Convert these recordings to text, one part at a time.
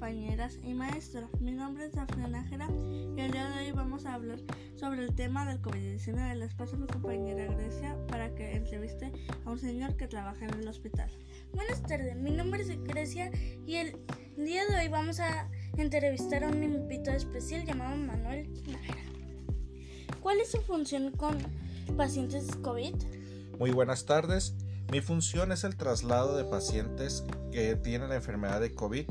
compañeras y maestro. Mi nombre es Dafne Nájera y el día de hoy vamos a hablar sobre el tema del COVID-19. Les paso a mi compañera Grecia para que entreviste a un señor que trabaja en el hospital. Buenas tardes, mi nombre es Grecia y el día de hoy vamos a entrevistar a un invitado especial llamado Manuel Nájera. ¿Cuál es su función con pacientes COVID? Muy buenas tardes. Mi función es el traslado de pacientes que tienen la enfermedad de COVID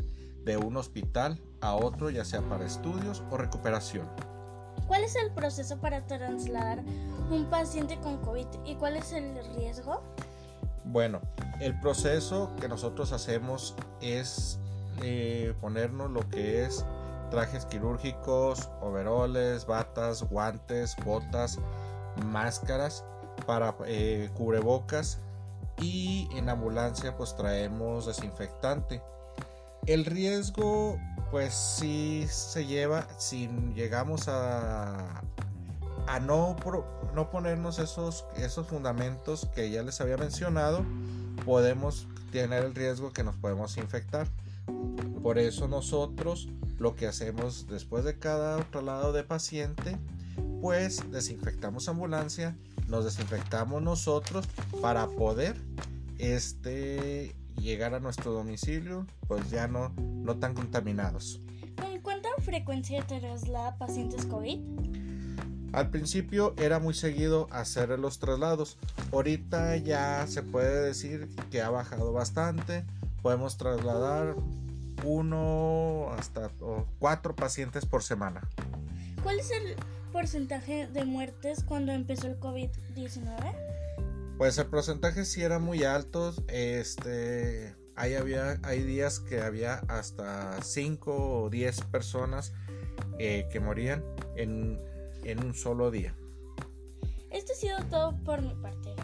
de un hospital a otro, ya sea para estudios o recuperación. ¿Cuál es el proceso para trasladar un paciente con COVID y cuál es el riesgo? Bueno, el proceso que nosotros hacemos es eh, ponernos lo que es trajes quirúrgicos, overoles, batas, guantes, botas, máscaras para eh, cubrebocas y en ambulancia pues traemos desinfectante. El riesgo pues sí se lleva si llegamos a, a no, no ponernos esos, esos fundamentos que ya les había mencionado, podemos tener el riesgo que nos podemos infectar. Por eso nosotros lo que hacemos después de cada traslado de paciente, pues desinfectamos ambulancia nos desinfectamos nosotros para poder este llegar a nuestro domicilio pues ya no, no tan contaminados. ¿Con cuánta frecuencia traslada pacientes COVID? Al principio era muy seguido hacer los traslados. Ahorita ya se puede decir que ha bajado bastante. Podemos trasladar uno hasta cuatro pacientes por semana. ¿Cuál es el porcentaje de muertes cuando empezó el COVID-19? Pues el porcentaje sí era muy alto. Este, había, hay días que había hasta 5 o 10 personas eh, que morían en, en un solo día. Esto ha sido todo por mi parte.